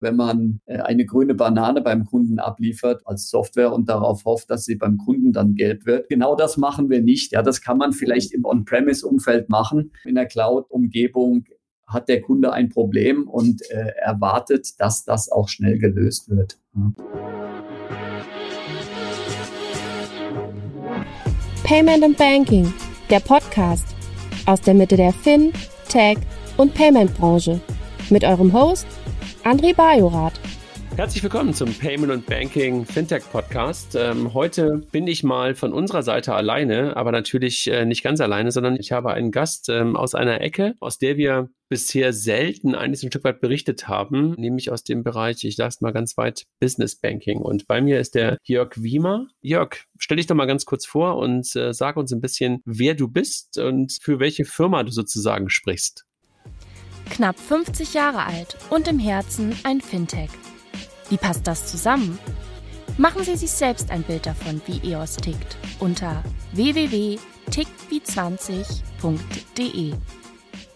wenn man äh, eine grüne Banane beim Kunden abliefert als Software und darauf hofft, dass sie beim Kunden dann gelb wird. Genau das machen wir nicht. Ja, das kann man vielleicht im On-Premise-Umfeld machen. In der Cloud-Umgebung hat der Kunde ein Problem und äh, erwartet, dass das auch schnell gelöst wird. Payment and Banking, der Podcast aus der Mitte der Fin, Tech und Payment Branche mit eurem Host André Bajorath. Herzlich willkommen zum Payment und Banking Fintech Podcast. Ähm, heute bin ich mal von unserer Seite alleine, aber natürlich äh, nicht ganz alleine, sondern ich habe einen Gast ähm, aus einer Ecke, aus der wir bisher selten eigentlich ein Stück weit berichtet haben, nämlich aus dem Bereich, ich sage es mal ganz weit, Business Banking. Und bei mir ist der Jörg Wiemer. Jörg, stell dich doch mal ganz kurz vor und äh, sag uns ein bisschen, wer du bist und für welche Firma du sozusagen sprichst. Knapp 50 Jahre alt und im Herzen ein Fintech. Wie passt das zusammen? Machen Sie sich selbst ein Bild davon, wie EOS tickt, unter www.tickwie20.de.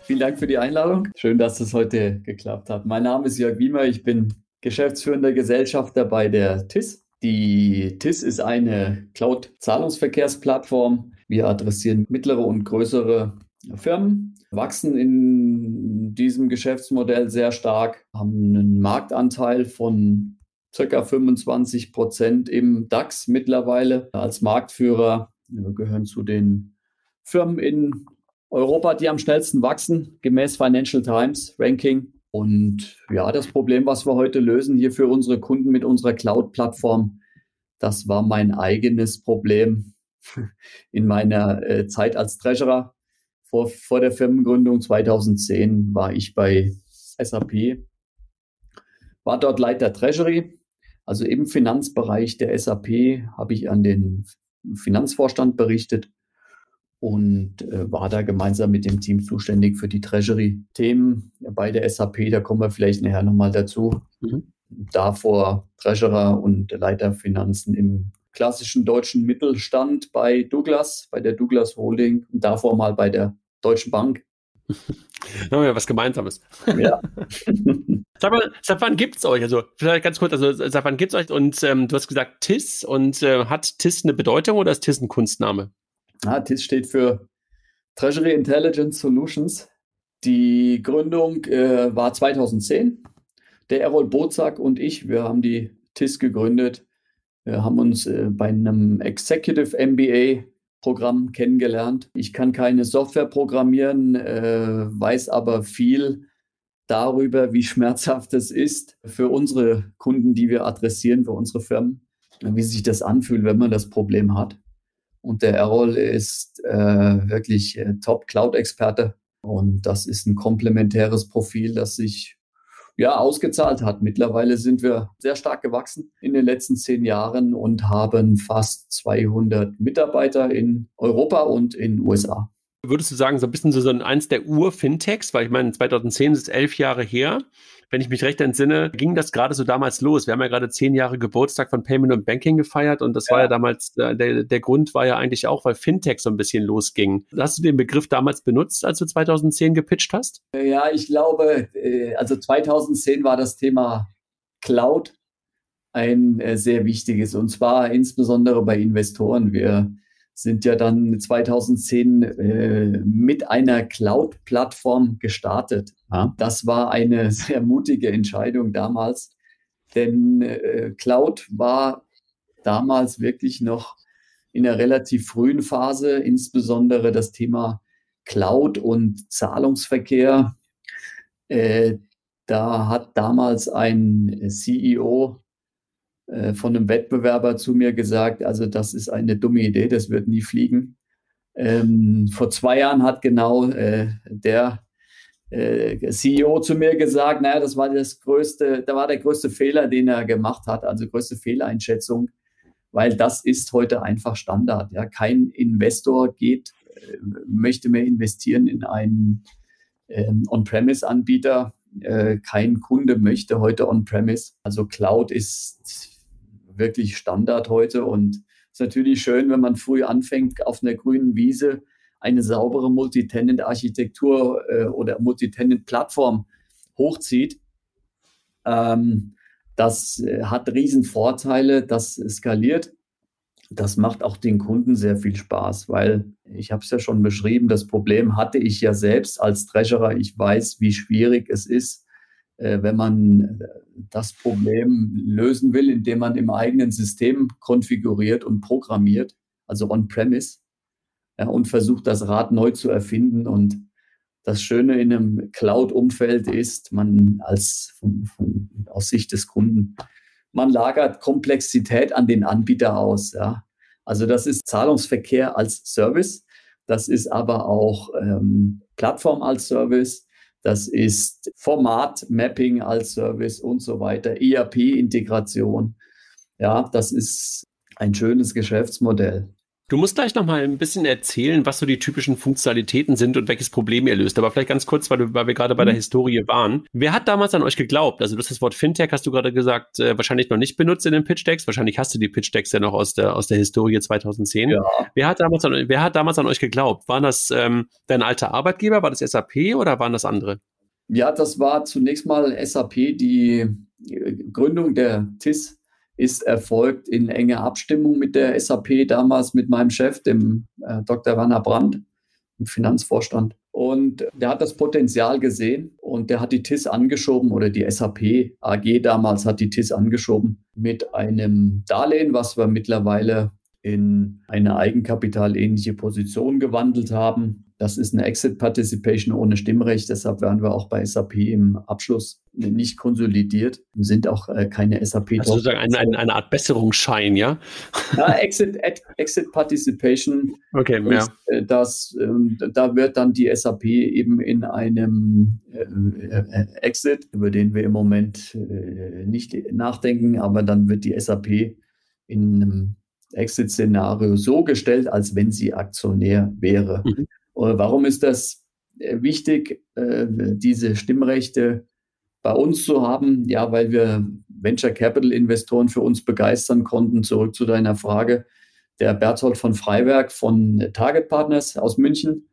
Vielen Dank für die Einladung. Schön, dass es heute geklappt hat. Mein Name ist Jörg Wiemer. Ich bin geschäftsführender Gesellschafter bei der TIS. Die TIS ist eine Cloud-Zahlungsverkehrsplattform. Wir adressieren mittlere und größere Firmen, wachsen in diesem Geschäftsmodell sehr stark, haben einen Marktanteil von circa 25 Prozent im DAX mittlerweile als Marktführer. Wir gehören zu den Firmen in Europa, die am schnellsten wachsen, gemäß Financial Times Ranking. Und ja, das Problem, was wir heute lösen hier für unsere Kunden mit unserer Cloud-Plattform, das war mein eigenes Problem in meiner äh, Zeit als Treasurer vor, vor der Firmengründung 2010 war ich bei SAP, war dort Leiter Treasury, also im Finanzbereich der SAP habe ich an den Finanzvorstand berichtet und äh, war da gemeinsam mit dem Team zuständig für die Treasury-Themen bei der SAP. Da kommen wir vielleicht nachher nochmal dazu. Mhm. Davor Treasurer und Leiter Finanzen im klassischen deutschen Mittelstand bei Douglas, bei der Douglas Holding und davor mal bei der Deutschen Bank. Haben wir was Gemeinsames. Ja. sag mal, seit wann gibt es euch? Also, vielleicht ganz kurz, also seit wann gibt es euch? Und ähm, du hast gesagt TIS und äh, hat TIS eine Bedeutung oder ist TIS ein Kunstname? Ah, TIS steht für Treasury Intelligence Solutions. Die Gründung äh, war 2010. Der Errol Bozak und ich, wir haben die TIS gegründet. Wir haben uns äh, bei einem Executive MBA Programm kennengelernt. Ich kann keine Software programmieren, äh, weiß aber viel darüber, wie schmerzhaft es ist für unsere Kunden, die wir adressieren, für unsere Firmen, wie sich das anfühlt, wenn man das Problem hat. Und der Errol ist äh, wirklich äh, Top-Cloud-Experte. Und das ist ein komplementäres Profil, das sich ja, ausgezahlt hat. Mittlerweile sind wir sehr stark gewachsen in den letzten zehn Jahren und haben fast 200 Mitarbeiter in Europa und in USA. Würdest du sagen, so ein bisschen so eins der Ur-Fintechs, weil ich meine, 2010 ist elf Jahre her wenn ich mich recht entsinne, ging das gerade so damals los. Wir haben ja gerade zehn Jahre Geburtstag von Payment und Banking gefeiert und das ja. war ja damals, äh, der, der Grund war ja eigentlich auch, weil Fintech so ein bisschen losging. Hast du den Begriff damals benutzt, als du 2010 gepitcht hast? Ja, ich glaube, äh, also 2010 war das Thema Cloud ein äh, sehr wichtiges und zwar insbesondere bei Investoren. Wir sind ja dann 2010 äh, mit einer Cloud-Plattform gestartet. Ja. Das war eine sehr mutige Entscheidung damals, denn äh, Cloud war damals wirklich noch in einer relativ frühen Phase, insbesondere das Thema Cloud und Zahlungsverkehr. Äh, da hat damals ein CEO äh, von einem Wettbewerber zu mir gesagt, also das ist eine dumme Idee, das wird nie fliegen. Ähm, vor zwei Jahren hat genau äh, der äh, CEO zu mir gesagt, naja, das war das größte, da war der größte Fehler, den er gemacht hat, also größte Fehleinschätzung, weil das ist heute einfach Standard. Ja, kein Investor geht, äh, möchte mehr investieren in einen ähm, On-Premise-Anbieter. Kein Kunde möchte heute On-Premise. Also Cloud ist wirklich Standard heute und es ist natürlich schön, wenn man früh anfängt, auf einer grünen Wiese eine saubere Multitenant-Architektur äh, oder Multitenant-Plattform hochzieht. Ähm, das äh, hat Riesenvorteile, das skaliert. Das macht auch den Kunden sehr viel Spaß, weil ich habe es ja schon beschrieben, das Problem hatte ich ja selbst als Treasurer. Ich weiß, wie schwierig es ist, wenn man äh, das Problem lösen will, indem man im eigenen System konfiguriert und programmiert, also on-premise, ja, und versucht, das Rad neu zu erfinden. Und das Schöne in einem Cloud-Umfeld ist, man als von, von, aus Sicht des Kunden, man lagert Komplexität an den Anbieter aus. Ja. Also das ist Zahlungsverkehr als Service, das ist aber auch ähm, Plattform als Service, das ist Format-Mapping als Service und so weiter, ERP-Integration. Ja, das ist ein schönes Geschäftsmodell. Du musst gleich noch mal ein bisschen erzählen, was so die typischen Funktionalitäten sind und welches Problem ihr löst. Aber vielleicht ganz kurz, weil, du, weil wir gerade bei der mhm. Historie waren. Wer hat damals an euch geglaubt? Also du hast das Wort Fintech, hast du gerade gesagt, äh, wahrscheinlich noch nicht benutzt in den Pitch Decks. Wahrscheinlich hast du die Pitch Decks ja noch aus der, aus der Historie 2010. Ja. Wer, hat damals an, wer hat damals an euch geglaubt? Waren das ähm, dein alter Arbeitgeber? War das SAP oder waren das andere? Ja, das war zunächst mal SAP, die Gründung der TIS ist erfolgt in enger Abstimmung mit der SAP, damals mit meinem Chef, dem äh, Dr. Werner Brandt, im Finanzvorstand. Und der hat das Potenzial gesehen und der hat die TIS angeschoben oder die SAP AG damals hat die TIS angeschoben mit einem Darlehen, was wir mittlerweile in eine eigenkapitalähnliche Position gewandelt haben. Das ist eine Exit Participation ohne Stimmrecht. Deshalb werden wir auch bei SAP im Abschluss nicht konsolidiert, sind auch äh, keine SAP. Also sozusagen eine, eine, eine, Art Besserungsschein, ja? ja Exit, Exit Participation. Okay, ja. Äh, das, äh, da wird dann die SAP eben in einem äh, Exit, über den wir im Moment nicht nachdenken, aber dann wird die SAP in einem Exit-Szenario so gestellt, als wenn sie Aktionär wäre. Mhm. Warum ist das äh, wichtig, äh, diese Stimmrechte bei uns zu haben? Ja, weil wir Venture Capital Investoren für uns begeistern konnten. Zurück zu deiner Frage. Der Berthold von Freiberg von Target Partners aus München,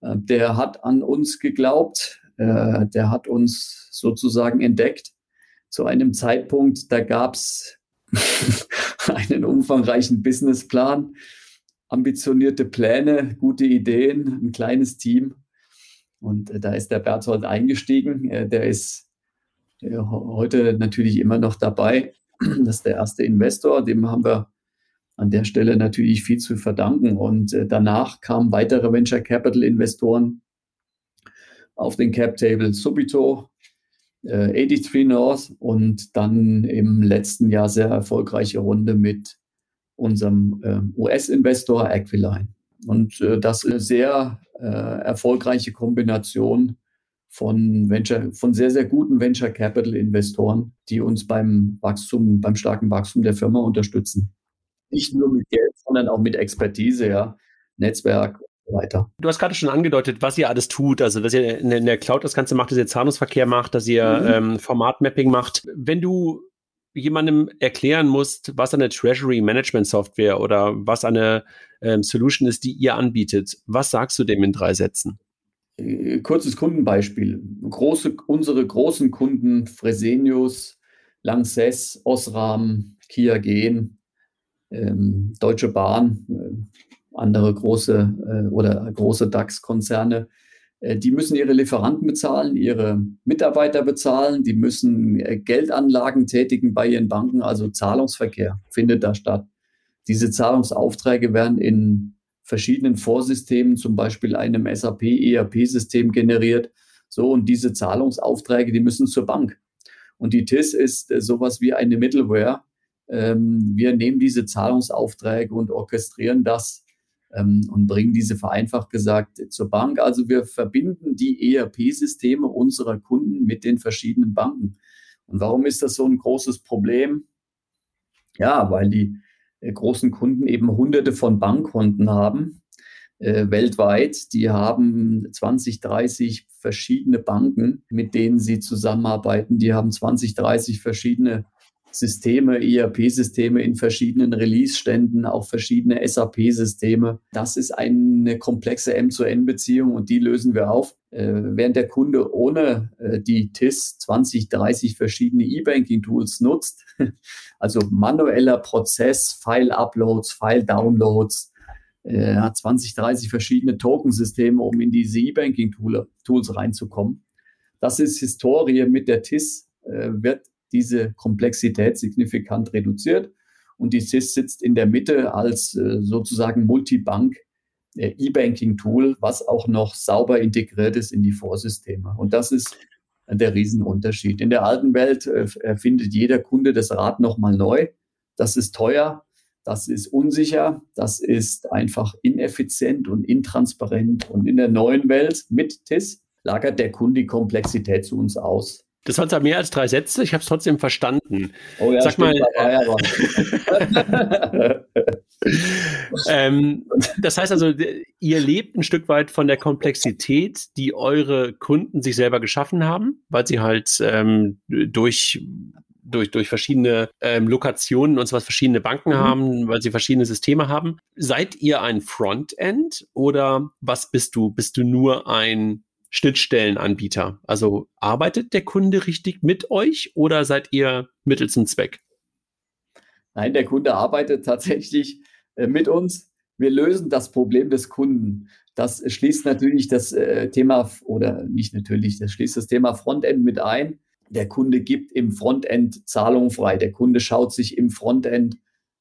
äh, der hat an uns geglaubt. Der hat uns sozusagen entdeckt zu einem Zeitpunkt, da gab es einen umfangreichen Businessplan ambitionierte Pläne, gute Ideen, ein kleines Team. Und äh, da ist der Berthold eingestiegen. Äh, der ist äh, heute natürlich immer noch dabei. Das ist der erste Investor, dem haben wir an der Stelle natürlich viel zu verdanken. Und danach kamen weitere Venture Capital Investoren auf den Cap Table Subito, 83 North und dann im letzten Jahr sehr erfolgreiche Runde mit unserem äh, US-Investor Aquiline. Und äh, das ist eine sehr äh, erfolgreiche Kombination von Venture, von sehr, sehr guten Venture Capital Investoren, die uns beim Wachstum, beim starken Wachstum der Firma unterstützen. Nicht nur mit Geld, sondern auch mit Expertise, ja, Netzwerk weiter. Du hast gerade schon angedeutet, was ihr alles tut, also dass ihr in der Cloud das Ganze macht, dass ihr Zahlungsverkehr macht, dass ihr mhm. ähm, Formatmapping macht. Wenn du jemandem erklären musst, was eine Treasury Management Software oder was eine ähm, Solution ist, die ihr anbietet, was sagst du dem in drei Sätzen? Äh, kurzes Kundenbeispiel. Große, unsere großen Kunden Fresenius, Lanxess, Osram, Kia Gen, ähm, Deutsche Bahn, äh, andere große äh, oder große DAX-Konzerne, äh, die müssen ihre Lieferanten bezahlen, ihre Mitarbeiter bezahlen, die müssen äh, Geldanlagen tätigen bei ihren Banken, also Zahlungsverkehr findet da statt. Diese Zahlungsaufträge werden in verschiedenen Vorsystemen, zum Beispiel einem SAP ERP-System generiert. So, und diese Zahlungsaufträge, die müssen zur Bank. Und die TIS ist äh, sowas wie eine Middleware. Ähm, wir nehmen diese Zahlungsaufträge und orchestrieren das ähm, und bringen diese vereinfacht gesagt zur Bank. Also wir verbinden die ERP-Systeme unserer Kunden mit den verschiedenen Banken. Und warum ist das so ein großes Problem? Ja, weil die äh, großen Kunden eben hunderte von Bankkonten haben äh, weltweit. Die haben 20, 30 verschiedene Banken, mit denen sie zusammenarbeiten. Die haben 20, 30 verschiedene Systeme, ERP-Systeme in verschiedenen Release-Ständen, auch verschiedene SAP-Systeme. Das ist eine komplexe M-zu-N-Beziehung und die lösen wir auf. Äh, während der Kunde ohne äh, die TIS 20, 30 verschiedene E-Banking-Tools nutzt, also manueller Prozess, File-Uploads, File-Downloads, äh, hat 20, 30 verschiedene Token-Systeme, um in diese E-Banking-Tools reinzukommen. Das ist Historie mit der TIS, äh, wird diese Komplexität signifikant reduziert. Und die CIS sitzt in der Mitte als äh, sozusagen Multibank äh, E-Banking-Tool, was auch noch sauber integriert ist in die Vorsysteme. Und das ist der Riesenunterschied. In der alten Welt äh, erfindet jeder Kunde das Rad nochmal neu. Das ist teuer, das ist unsicher, das ist einfach ineffizient und intransparent. Und in der neuen Welt mit TIS lagert der Kunde die Komplexität zu uns aus. Das waren zwar mehr als drei Sätze, ich habe es trotzdem verstanden. Oh ja, Sag stimmt, mal. ähm, das heißt also, ihr lebt ein Stück weit von der Komplexität, die eure Kunden sich selber geschaffen haben, weil sie halt ähm, durch durch, durch verschiedene ähm, Lokationen und so was verschiedene Banken mhm. haben, weil sie verschiedene Systeme haben. Seid ihr ein Frontend oder was bist du? Bist du nur ein Schnittstellenanbieter? Also arbeitet der Kunde richtig mit euch oder seid ihr mittels zum Zweck? Nein, der Kunde arbeitet tatsächlich äh, mit uns. Wir lösen das Problem des Kunden. Das schließt natürlich das äh, Thema oder nicht natürlich, das schließt das Thema Frontend mit ein. Der Kunde gibt im Frontend Zahlungen frei. Der Kunde schaut sich im Frontend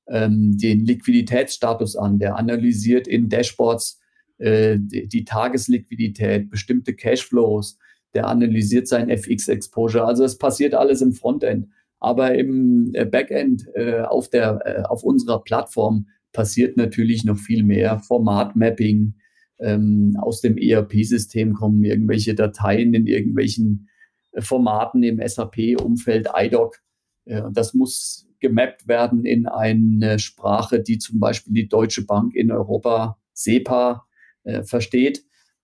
ähm, den Liquiditätsstatus an. Der analysiert in Dashboards äh, die, Tagesliquidität, bestimmte Cashflows, der analysiert sein FX-Exposure. Also es passiert alles im Frontend. Aber im äh, Backend äh, auf, der, äh, auf unserer Plattform passiert natürlich noch viel mehr. Formatmapping, ähm, aus dem ERP-System kommen irgendwelche Dateien in irgendwelchen äh, Formaten im SAP-Umfeld, IDOC. Äh, das muss gemappt werden in eine Sprache, die zum Beispiel die Deutsche Bank in Europa, SEPA, äh, versteht.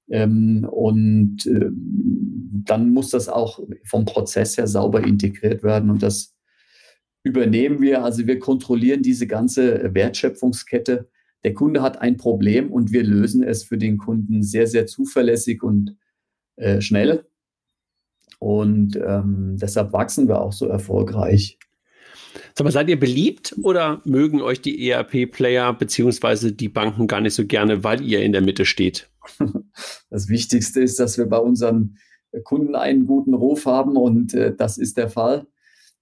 Ähm, und äh, dann muss das auch vom Prozess her sauber integriert werden. Und das übernehmen wir. Also wir kontrollieren diese ganze Wertschöpfungskette. Der Kunde hat ein Problem und wir lösen es für den Kunden sehr, sehr zuverlässig und äh, schnell. Und ähm, deshalb wachsen wir auch so erfolgreich. Sag mal, seid ihr beliebt oder mögen euch die ERP-Player beziehungsweise die Banken gar nicht so gerne, weil ihr in der Mitte steht? Das Wichtigste ist, dass wir bei unseren Kunden einen guten Ruf haben und äh, das ist der Fall.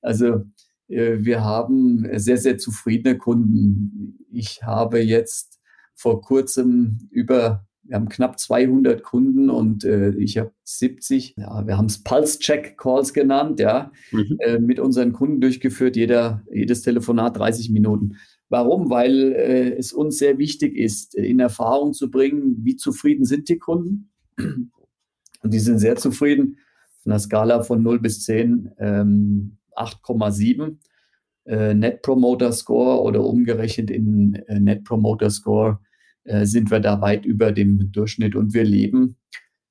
Also äh, wir haben sehr, sehr zufriedene Kunden. Ich habe jetzt vor kurzem über wir haben knapp 200 Kunden und äh, ich habe 70, ja, wir haben es Pulse-Check-Calls genannt, ja, mhm. äh, mit unseren Kunden durchgeführt, jeder, jedes Telefonat 30 Minuten. Warum? Weil äh, es uns sehr wichtig ist, in Erfahrung zu bringen, wie zufrieden sind die Kunden. Und die sind sehr zufrieden. Von der Skala von 0 bis 10 ähm, 8,7 äh, Net Promoter Score oder umgerechnet in äh, Net Promoter Score äh, sind wir da weit über dem Durchschnitt und wir leben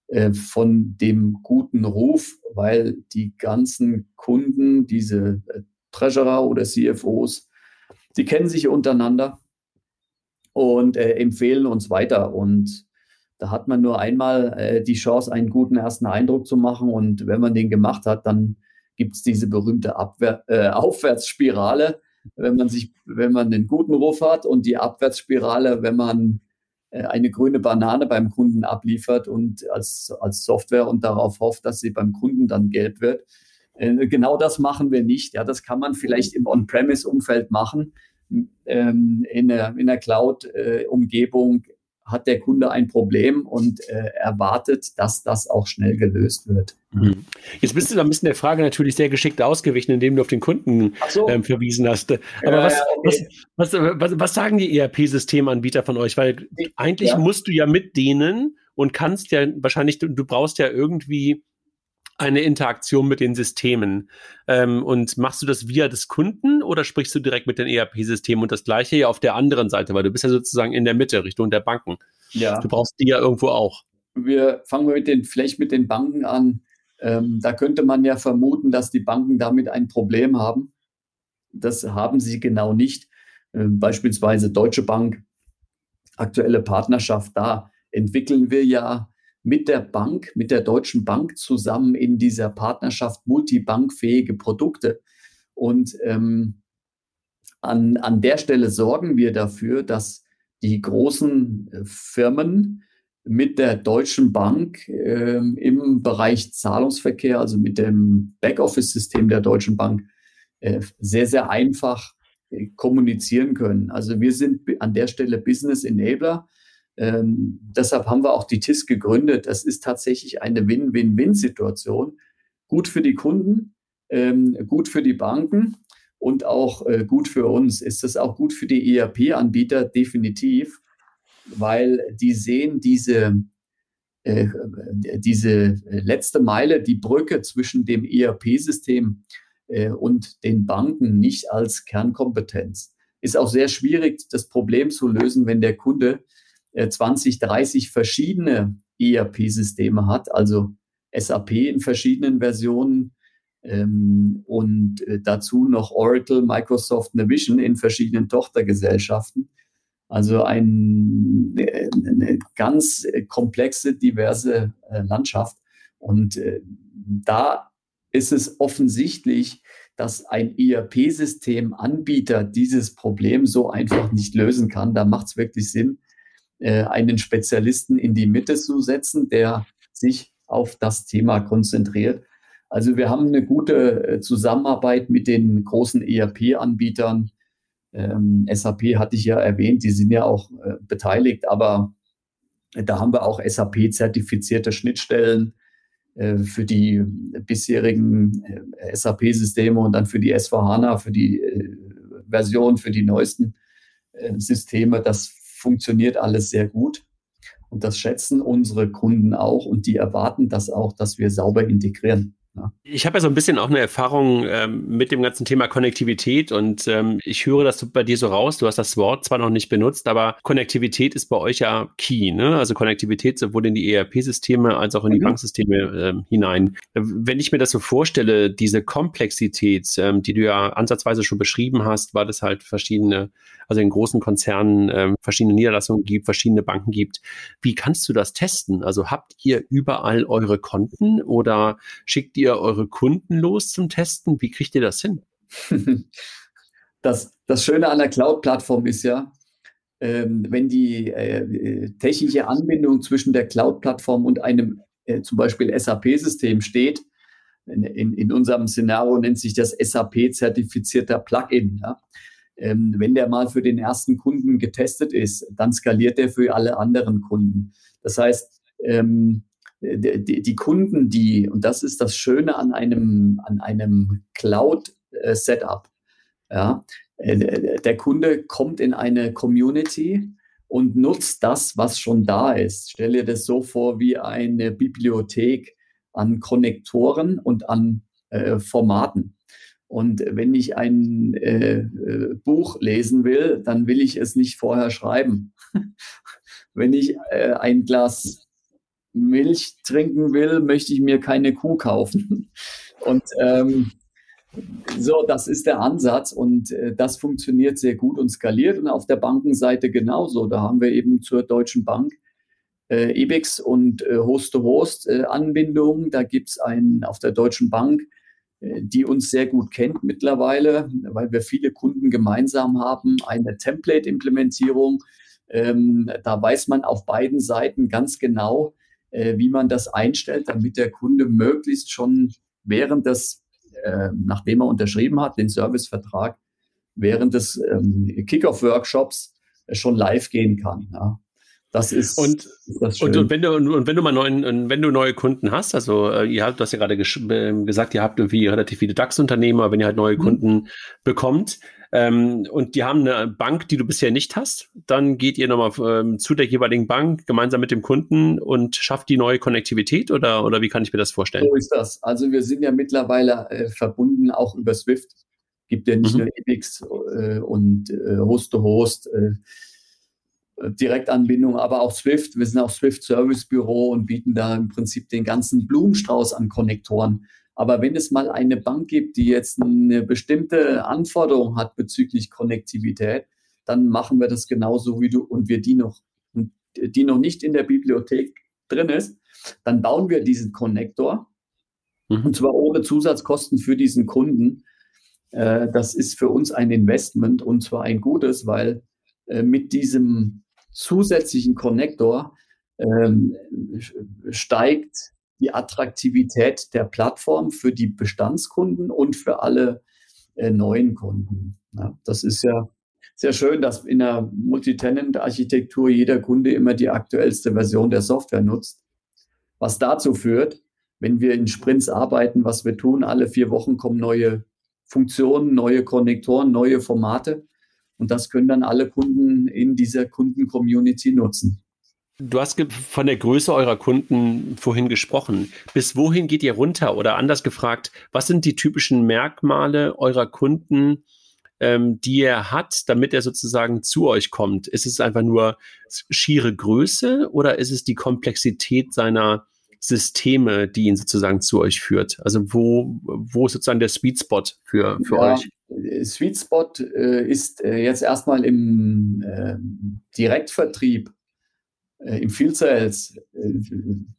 äh, von dem guten Ruf, weil die ganzen Kunden, diese äh, Treasurer oder CFOs, die kennen sich untereinander und empfehlen uns weiter. Und da hat man nur einmal äh, die Chance, einen guten ersten Eindruck zu machen. Und wenn man den gemacht hat, dann gibt es diese berühmte Abwehr, äh, Aufwärtsspirale, wenn man sich, wenn man einen guten Ruf hat und die Abwärtsspirale, wenn man äh, eine grüne Banane beim Kunden abliefert und als, als Software und darauf hofft, dass sie beim Kunden dann gelb wird. Äh, genau das machen wir nicht. Ja, das kann man vielleicht im On-Premise-Umfeld machen. Ähm, in der, in der Cloud-Umgebung äh, hat der Kunde ein Problem und äh, erwartet, dass das auch schnell gelöst wird. Mhm. Jetzt bist du da ein bisschen der Frage natürlich sehr geschickt ausgewichen, indem du auf den Kunden so. ähm, verwiesen hast. Aber ja, was, okay. was, was, was, was, sagen die ERP-Systemanbieter von euch? Weil eigentlich ja. musst du ja mit denen und kannst ja wahrscheinlich, du, du brauchst ja irgendwie eine Interaktion mit den Systemen. Ähm, und machst du das via des Kunden oder sprichst du direkt mit den ERP-Systemen und das gleiche ja auf der anderen Seite, weil du bist ja sozusagen in der Mitte, Richtung der Banken. Ja. Du brauchst die ja irgendwo auch. Wir fangen mit den, vielleicht mit den Banken an. Ähm, da könnte man ja vermuten, dass die Banken damit ein Problem haben. das haben sie genau nicht. Äh, beispielsweise Deutsche Bank, aktuelle Partnerschaft, da entwickeln wir ja mit der Bank, mit der Deutschen Bank zusammen in dieser Partnerschaft multibankfähige Produkte. Und ähm, an, an der Stelle sorgen wir dafür, dass die großen äh, Firmen mit der Deutschen Bank äh, im Bereich Zahlungsverkehr, also mit dem Backoffice-System der Deutschen Bank, äh, sehr, sehr einfach äh, kommunizieren können. Also wir sind an der Stelle Business Enabler. Ähm, deshalb haben wir auch die TIS gegründet. Das ist tatsächlich eine Win-Win-Win-Situation. Gut für die Kunden, ähm, gut für die Banken und auch äh, gut für uns. Ist das auch gut für die ERP-Anbieter? Definitiv, weil die sehen diese, äh, diese letzte Meile, die Brücke zwischen dem ERP-System äh, und den Banken nicht als Kernkompetenz. Ist auch sehr schwierig, das Problem zu lösen, wenn der Kunde 20, äh, 30 verschiedene ERP-Systeme hat, also SAP in verschiedenen Versionen, ähm, und äh, dazu noch Oracle, Microsoft, Navision in verschiedenen Tochtergesellschaften. Also ein, äh, eine ganz komplexe, diverse Landschaft. Und äh, da ist es offensichtlich, dass ein ERP-System-Anbieter dieses Problem so einfach nicht lösen kann. Da macht es wirklich Sinn, äh, einen Spezialisten in die Mitte zu setzen, der sich auf das Thema konzentriert. Also wir haben eine gute äh, Zusammenarbeit mit den großen ERP-Anbietern. Ähm, SAP hatte ich ja erwähnt, die sind ja auch äh, beteiligt, aber da haben wir auch SAP-zertifizierte Schnittstellen äh, für die bisherigen äh, SAP-Systeme und dann für die S4HANA, für die äh, Version, für die neuesten äh, Systeme. Das funktioniert alles sehr gut. Und das schätzen unsere Kunden auch und die erwarten das auch, dass wir sauber integrieren. Ja. Ich habe ja so ein bisschen auch eine Erfahrung ähm, mit dem ganzen Thema Konnektivität und ähm, ich höre das bei dir so raus. Du hast das Wort zwar noch nicht benutzt, aber Konnektivität ist bei euch ja key. Ne? Also Konnektivität sowohl in die ERP-Systeme als auch in die mhm. Banksysteme ähm, hinein. Wenn ich mir das so vorstelle, diese Komplexität, ähm, die du ja ansatzweise schon beschrieben hast, weil es halt verschiedene, also in großen Konzernen ähm, verschiedene Niederlassungen gibt, verschiedene Banken gibt. Wie kannst du das testen? Also habt ihr überall eure Konten oder schickt ihr eure Kunden los zum Testen? Wie kriegt ihr das hin? Das, das Schöne an der Cloud-Plattform ist ja, ähm, wenn die äh, technische Anbindung zwischen der Cloud-Plattform und einem äh, zum Beispiel SAP-System steht, in, in, in, unserem Szenario nennt sich das SAP-zertifizierter Plugin. Ja? Ähm, wenn der mal für den ersten Kunden getestet ist, dann skaliert der für alle anderen Kunden. Das heißt, ähm, die, die Kunden, die, und das ist das Schöne an einem, an einem Cloud-Setup, ja, äh, der Kunde kommt in eine Community und nutzt das, was schon da ist. Stell dir das so vor wie eine Bibliothek an Konnektoren und an äh, Formaten. Und wenn ich ein äh, äh Buch lesen will, dann will ich es nicht vorher schreiben. wenn ich äh, ein Glas Milch trinken will, möchte ich mir keine Kuh kaufen. Und ähm, so, das ist der Ansatz und äh, das funktioniert sehr gut und skaliert. Und auf der Bankenseite genauso. Da haben wir eben zur Deutschen Bank äh, EBIX und äh, Host-to-Host-Anbindung. Äh, da gibt es einen auf der Deutschen Bank, äh, die uns sehr gut kennt mittlerweile, weil wir viele Kunden gemeinsam haben, eine Template-Implementierung. Ähm, da weiß man auf beiden Seiten ganz genau, äh, wie man das einstellt, damit der Kunde möglichst schon während des, äh, nachdem er unterschrieben hat, den Servicevertrag, während des ähm, Kickoff-Workshops schon live gehen kann. Ja. Das ist und, das und, und, wenn du und wenn du mal neuen wenn du neue Kunden hast, also äh, ihr habt das ja gerade äh, gesagt, ihr habt irgendwie relativ viele DAX-Unternehmer, wenn ihr halt neue mhm. Kunden bekommt, ähm, und die haben eine Bank, die du bisher nicht hast, dann geht ihr nochmal ähm, zu der jeweiligen Bank gemeinsam mit dem Kunden und schafft die neue Konnektivität oder, oder wie kann ich mir das vorstellen? So ist das. Also wir sind ja mittlerweile äh, verbunden auch über Swift. Gibt ja nicht mhm. nur EBIX äh, und äh, Host-to-Host. -Host, äh, Direktanbindung, aber auch Swift. Wir sind auch Swift Service Büro und bieten da im Prinzip den ganzen Blumenstrauß an Konnektoren Aber wenn es mal eine Bank gibt, die jetzt eine bestimmte Anforderung hat bezüglich Konnektivität, dann machen wir das genauso wie du und wir die noch, die noch nicht in der Bibliothek drin ist, dann bauen wir diesen Konnektor mhm. und zwar ohne Zusatzkosten für diesen Kunden. Äh, das ist für uns ein Investment und zwar ein gutes, weil äh, mit diesem zusätzlichen Konnektor ähm, steigt die Attraktivität der Plattform für die Bestandskunden und für alle äh, neuen Kunden. Ja, das ist ja sehr schön, dass in der Multitenant-Architektur jeder Kunde immer die aktuellste Version der Software nutzt. Was dazu führt, wenn wir in Sprints arbeiten, was wir tun, alle vier Wochen kommen neue Funktionen, neue Konnektoren, neue Formate. Und das können dann alle Kunden in dieser Kunden-Community nutzen. Du hast von der Größe eurer Kunden vorhin gesprochen. Bis wohin geht ihr runter? Oder anders gefragt, was sind die typischen Merkmale eurer Kunden, ähm, die er hat, damit er sozusagen zu euch kommt? Ist es einfach nur schiere Größe oder ist es die Komplexität seiner Systeme, die ihn sozusagen zu euch führt? Also wo, wo ist sozusagen der Sweet Spot für, für ja, euch? Sweet Spot äh, ist äh, jetzt erstmal im äh, Direktvertrieb äh, im Field Sales äh,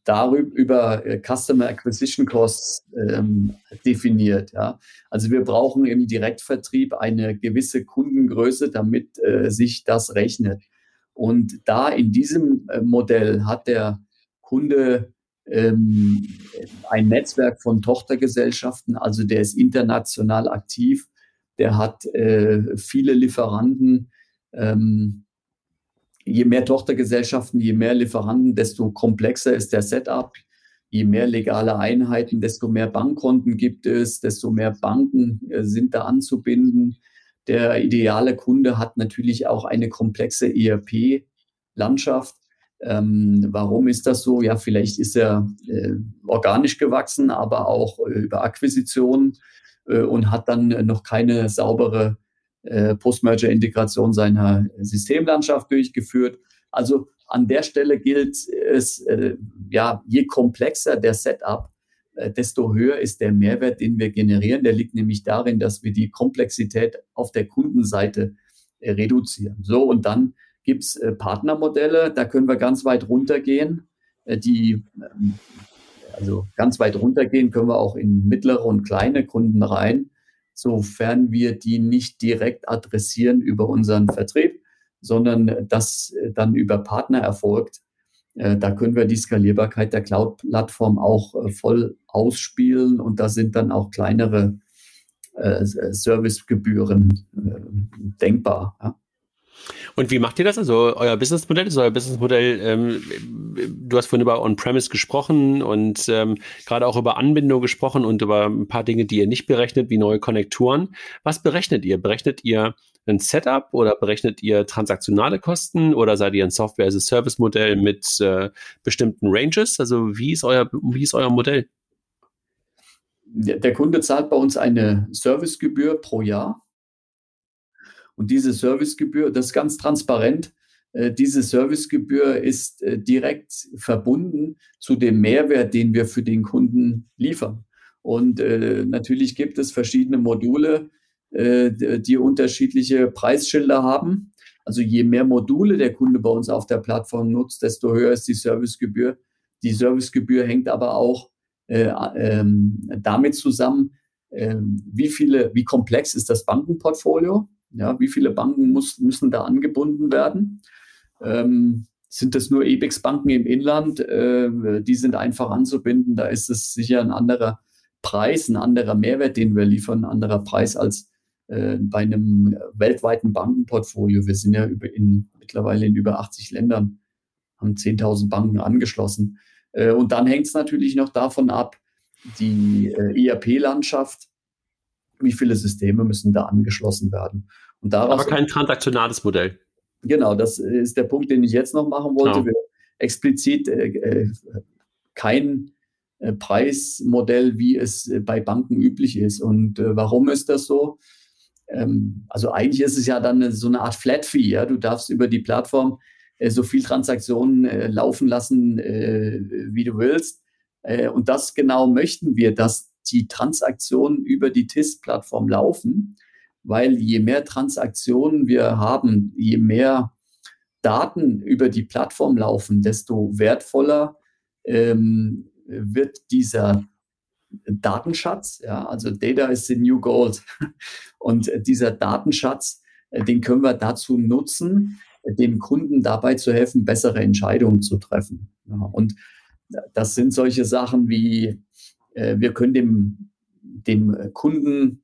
darüber über äh, Customer Acquisition Costs ähm, definiert. Ja. Also wir brauchen im Direktvertrieb eine gewisse Kundengröße, damit äh, sich das rechnet. Und da in diesem äh, Modell hat der Kunde ähm, ein Netzwerk von Tochtergesellschaften, also der ist international aktiv, der hat äh, viele Lieferanten. Ähm, je mehr Tochtergesellschaften, je mehr Lieferanten, desto komplexer ist der Setup. Je mehr legale Einheiten, desto mehr Bankkonten gibt es, desto mehr Banken äh, sind da anzubinden. Der ideale Kunde hat natürlich auch eine komplexe ERP-Landschaft. Ähm, warum ist das so? Ja, vielleicht ist er äh, organisch gewachsen, aber auch äh, über Akquisitionen äh, und hat dann noch keine saubere äh, Post-Merger-Integration seiner Systemlandschaft durchgeführt. Also an der Stelle gilt es, äh, ja, je komplexer der Setup, äh, desto höher ist der Mehrwert, den wir generieren. Der liegt nämlich darin, dass wir die Komplexität auf der Kundenseite äh, reduzieren. So, und dann gibt's äh, Partnermodelle, da können wir ganz weit runtergehen. Äh, die, ähm, also ganz weit runtergehen können wir auch in mittlere und kleine Kunden rein sofern wir die nicht direkt adressieren über unseren Vertrieb, sondern das äh, dann über Partner erfolgt. Da können wir die Skalierbarkeit der Cloud-Plattform auch voll ausspielen und da sind dann auch kleinere Servicegebühren denkbar. Und wie macht ihr das? Also euer Businessmodell ist euer Businessmodell, ähm, du hast vorhin über On-Premise gesprochen und ähm, gerade auch über Anbindung gesprochen und über ein paar Dinge, die ihr nicht berechnet, wie neue Konnektoren. Was berechnet ihr? Berechnet ihr ein Setup oder berechnet ihr transaktionale Kosten oder seid ihr ein Software-as-a-Service-Modell mit äh, bestimmten Ranges? Also wie ist euer, wie ist euer Modell? Der Kunde zahlt bei uns eine Servicegebühr pro Jahr und diese Servicegebühr, das ist ganz transparent, äh, diese Servicegebühr ist äh, direkt verbunden zu dem Mehrwert, den wir für den Kunden liefern. Und äh, natürlich gibt es verschiedene Module, die unterschiedliche Preisschilder haben. Also je mehr Module der Kunde bei uns auf der Plattform nutzt, desto höher ist die Servicegebühr. Die Servicegebühr hängt aber auch äh, ähm, damit zusammen, äh, wie viele, wie komplex ist das Bankenportfolio. Ja, wie viele Banken muss, müssen da angebunden werden? Ähm, sind das nur EBIX-Banken im Inland? Äh, die sind einfach anzubinden. Da ist es sicher ein anderer Preis, ein anderer Mehrwert, den wir liefern, ein anderer Preis als äh, bei einem weltweiten Bankenportfolio. Wir sind ja über in, mittlerweile in über 80 Ländern, haben 10.000 Banken angeschlossen. Äh, und dann hängt es natürlich noch davon ab, die äh, ERP-Landschaft wie viele Systeme müssen da angeschlossen werden. Und daraus Aber kein transaktionales Modell. Genau, das ist der Punkt, den ich jetzt noch machen wollte. Genau. Wir explizit äh, äh, kein äh, Preismodell, wie es äh, bei Banken üblich ist. Und warum ist das so? Ähm, also eigentlich ist es ja dann so eine Art Flat Fee. Ja? Du darfst über die Plattform so viel Transaktionen laufen lassen, wie du willst. und das genau möchten wir, dass die Transaktionen über die TIS-Plattform laufen, weil je mehr Transaktionen wir haben, je mehr Daten über die Plattform laufen, desto wertvoller ähm, wird dieser Datenschatz. Ja, also Data is the new gold. Und dieser Datenschatz, äh, den können wir dazu nutzen, den Kunden dabei zu helfen, bessere Entscheidungen zu treffen. Ja, und das sind solche Sachen wie, wir können dem, dem Kunden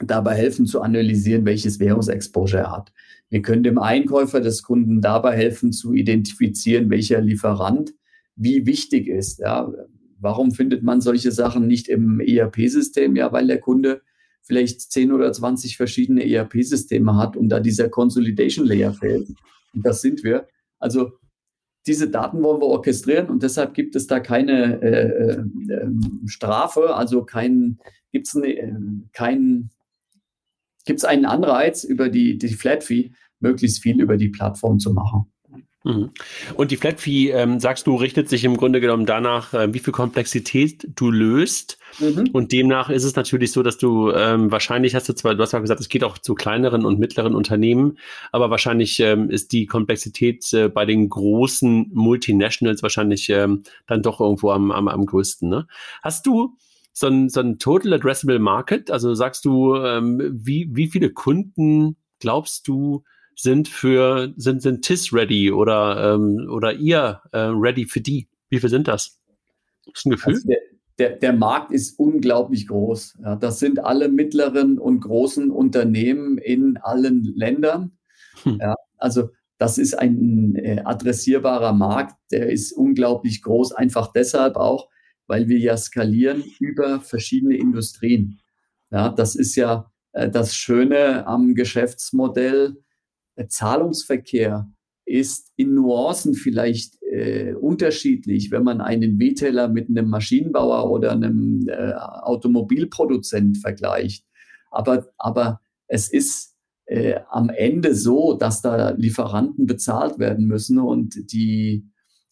dabei helfen zu analysieren, welches Währungsexposure er hat. Wir können dem Einkäufer des Kunden dabei helfen zu identifizieren, welcher Lieferant wie wichtig ist. Ja. Warum findet man solche Sachen nicht im ERP-System? Ja, weil der Kunde vielleicht 10 oder 20 verschiedene ERP-Systeme hat und da dieser Consolidation Layer fehlt. Und das sind wir. Also diese Daten wollen wir orchestrieren und deshalb gibt es da keine äh, äh, Strafe, also kein, gibt es äh, kein, gibt's einen Anreiz über die, die Flat Fee, möglichst viel über die Plattform zu machen. Mhm. Und die Flat Fee, ähm, sagst du, richtet sich im Grunde genommen danach, äh, wie viel Komplexität du löst. Mhm. Und demnach ist es natürlich so, dass du ähm, wahrscheinlich hast du zwar, du hast ja gesagt, es geht auch zu kleineren und mittleren Unternehmen, aber wahrscheinlich ähm, ist die Komplexität äh, bei den großen Multinationals wahrscheinlich ähm, dann doch irgendwo am, am, am größten. Ne? Hast du so ein, so ein Total Addressable Market? Also sagst du, ähm, wie, wie viele Kunden glaubst du, sind für, sind, sind TIS ready oder, ähm, oder ihr äh, ready für die? Wie viel sind das? Ist ein Gefühl? Also der, der, der Markt ist unglaublich groß. Ja, das sind alle mittleren und großen Unternehmen in allen Ländern. Hm. Ja, also das ist ein äh, adressierbarer Markt, der ist unglaublich groß, einfach deshalb auch, weil wir ja skalieren über verschiedene Industrien. Ja, das ist ja äh, das Schöne am Geschäftsmodell Zahlungsverkehr ist in Nuancen vielleicht äh, unterschiedlich, wenn man einen Retailer mit einem Maschinenbauer oder einem äh, Automobilproduzent vergleicht. Aber, aber es ist äh, am Ende so, dass da Lieferanten bezahlt werden müssen und die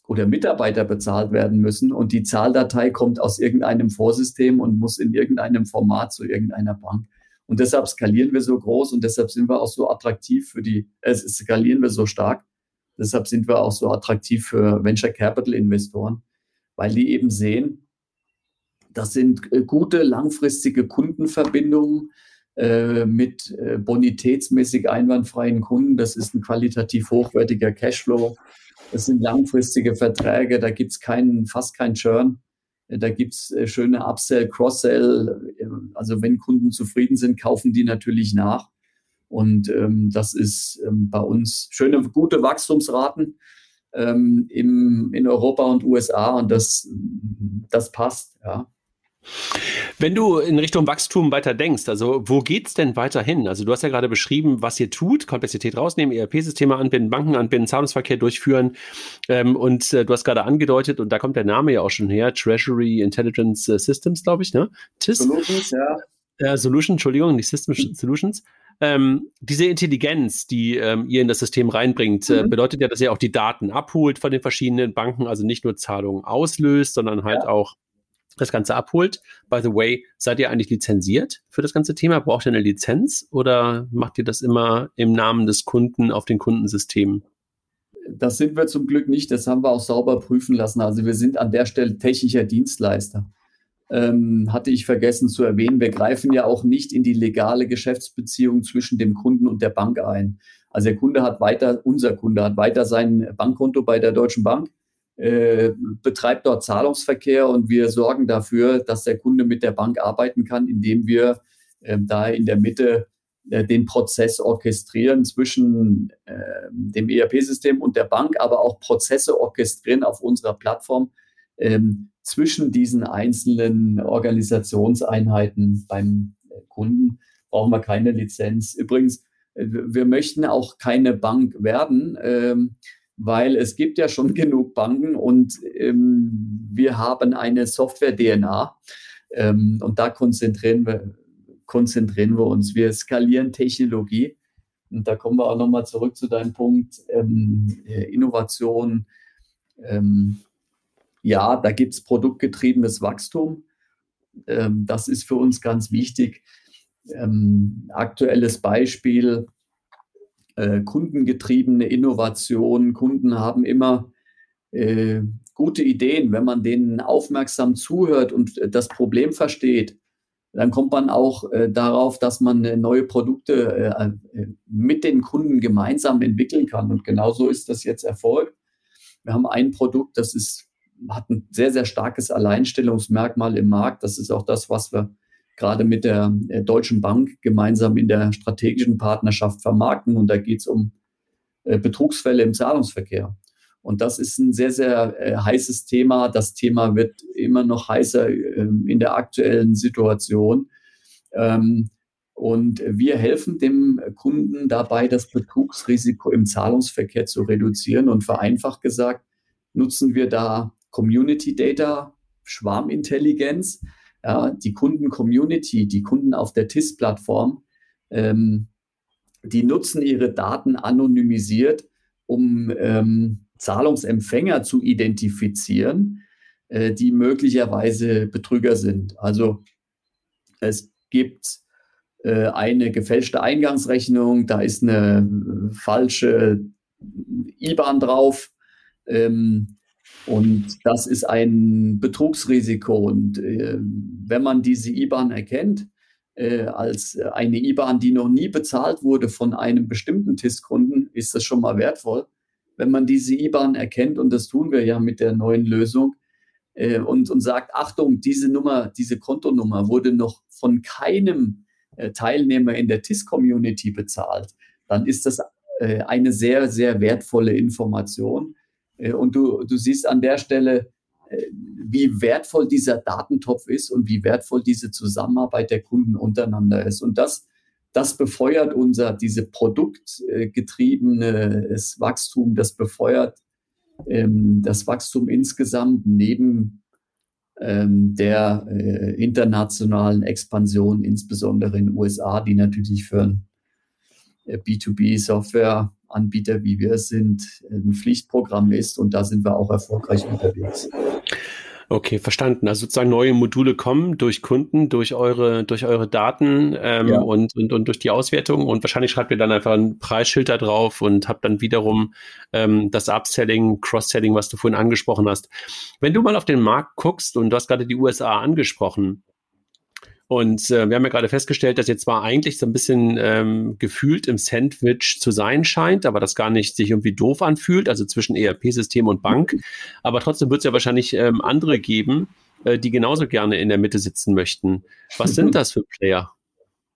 oder Mitarbeiter bezahlt werden müssen und die Zahldatei kommt aus irgendeinem Vorsystem und muss in irgendeinem Format zu irgendeiner Bank. Und deshalb skalieren wir so groß und deshalb sind wir auch so attraktiv für die, äh, skalieren wir so stark. Deshalb sind wir auch so attraktiv für Venture Capital Investoren, weil die eben sehen, das sind äh, gute langfristige Kundenverbindungen äh, mit äh, bonitätsmäßig einwandfreien Kunden. Das ist ein qualitativ hochwertiger Cashflow. Das sind langfristige Verträge, da gibt es keinen, fast keinen Churn. Da gibt's äh, schöne Upsell, Cross-Sell. Also wenn Kunden zufrieden sind, kaufen die natürlich nach. Und ähm, das ist ähm, bei uns schöne, gute Wachstumsraten ähm, im, in Europa und USA und das, das passt, ja. Wenn du in Richtung Wachstum weiter denkst, also wo geht's denn weiter hin? Also du hast ja gerade beschrieben, was ihr tut, Komplexität rausnehmen, ERP-Systeme anbinden, Banken anbinden, Zahlungsverkehr durchführen ähm, und äh, du hast gerade angedeutet, und da kommt der Name ja auch schon her, Treasury Intelligence äh, Systems, glaube ich, ne? TIS. Solutions, ja. Äh, Solutions, Entschuldigung, nicht System mhm. Solutions. Ähm, diese Intelligenz, die ähm, ihr in das System reinbringt, äh, mhm. bedeutet ja, dass ihr auch die Daten abholt von den verschiedenen Banken, also nicht nur Zahlungen auslöst, sondern halt ja. auch das Ganze abholt. By the way, seid ihr eigentlich lizenziert für das ganze Thema? Braucht ihr eine Lizenz oder macht ihr das immer im Namen des Kunden auf den Kundensystemen? Das sind wir zum Glück nicht. Das haben wir auch sauber prüfen lassen. Also wir sind an der Stelle technischer Dienstleister. Ähm, hatte ich vergessen zu erwähnen. Wir greifen ja auch nicht in die legale Geschäftsbeziehung zwischen dem Kunden und der Bank ein. Also der Kunde hat weiter, unser Kunde hat weiter sein Bankkonto bei der Deutschen Bank äh, betreibt dort Zahlungsverkehr und wir sorgen dafür, dass der Kunde mit der Bank arbeiten kann, indem wir äh, da in der Mitte äh, den Prozess orchestrieren zwischen äh, dem ERP-System und der Bank, aber auch Prozesse orchestrieren auf unserer Plattform ähm, zwischen diesen einzelnen Organisationseinheiten beim äh, Kunden. Brauchen wir keine Lizenz. Übrigens, äh, wir möchten auch keine Bank werden. Ähm, weil es gibt ja schon genug Banken und ähm, wir haben eine Software-DNA ähm, und da konzentrieren wir, konzentrieren wir uns. Wir skalieren Technologie und da kommen wir auch nochmal zurück zu deinem Punkt ähm, Innovation. Ähm, ja, da gibt es produktgetriebenes Wachstum Ähm, das ist für uns ganz wichtig. Ähm, aktuelles Beispiel, äh, kundengetriebene Innovation. Kunden haben immer äh, gute Ideen. Wenn man denen aufmerksam zuhört und das Problem versteht, dann kommt man auch äh, darauf, dass man äh, neue Produkte äh, äh, mit den Kunden gemeinsam entwickeln kann. Und genauso ist das jetzt Erfolg. Wir haben ein Produkt, das ist, hat ein sehr, sehr starkes Alleinstellungsmerkmal im Markt. Das ist auch das, was wir gerade mit der äh, Deutschen Bank gemeinsam in der strategischen Partnerschaft vermarkten. Und da geht es um äh, Betrugsfälle im Zahlungsverkehr. Und das ist ein sehr, sehr äh, heißes Thema. Das Thema wird immer noch heißer ähm, in der aktuellen Situation. Ähm, und wir helfen dem Kunden dabei, das Betrugsrisiko im Zahlungsverkehr zu reduzieren. Und vereinfacht gesagt, nutzen wir da Community Data, Schwarmintelligenz, ja, die Kunden-Community, die Kunden auf der TIS-Plattform, ähm, die nutzen ihre Daten anonymisiert, um ähm, Zahlungsempfänger zu identifizieren, äh, die möglicherweise Betrüger sind. Also es gibt äh, eine gefälschte Eingangsrechnung, da ist eine falsche IBAN drauf. Ähm, und das ist ein Betrugsrisiko. Und äh, wenn man diese IBAN erkennt, äh, als eine IBAN, die noch nie bezahlt wurde von einem bestimmten TIS-Kunden, ist das schon mal wertvoll. Wenn man diese IBAN erkennt, und das tun wir ja mit der neuen Lösung, äh, und, und sagt, Achtung, diese Nummer, diese Kontonummer wurde noch von keinem äh, Teilnehmer in der TIS-Community bezahlt, dann ist das äh, eine sehr, sehr wertvolle Information und du, du siehst an der Stelle, äh, wie wertvoll dieser Datentopf ist und wie wertvoll diese Zusammenarbeit der Kunden untereinander ist. Und das, das befeuert unser, diese produktgetriebene Wachstum, das befeuert ähm, das Wachstum insgesamt neben ähm, der äh, internationalen Expansion, insbesondere in den USA, die natürlich für ein B2B-Software Anbieter, wie wir es sind, ein Pflichtprogramm ist und da sind wir auch erfolgreich unterwegs. Okay, verstanden. Also sozusagen neue Module kommen durch Kunden, durch eure, durch eure Daten ähm, ja. und, und, und durch die Auswertung und wahrscheinlich schreibt ihr dann einfach ein Preisschild da drauf und habt dann wiederum ähm, das Upselling, Cross-Selling, was du vorhin angesprochen hast. Wenn du mal auf den Markt guckst und du hast gerade die USA angesprochen, und äh, wir haben ja gerade festgestellt, dass jetzt zwar eigentlich so ein bisschen ähm, gefühlt im Sandwich zu sein scheint, aber das gar nicht sich irgendwie doof anfühlt, also zwischen ERP-System und Bank. Aber trotzdem wird es ja wahrscheinlich ähm, andere geben, äh, die genauso gerne in der Mitte sitzen möchten. Was sind das für Player?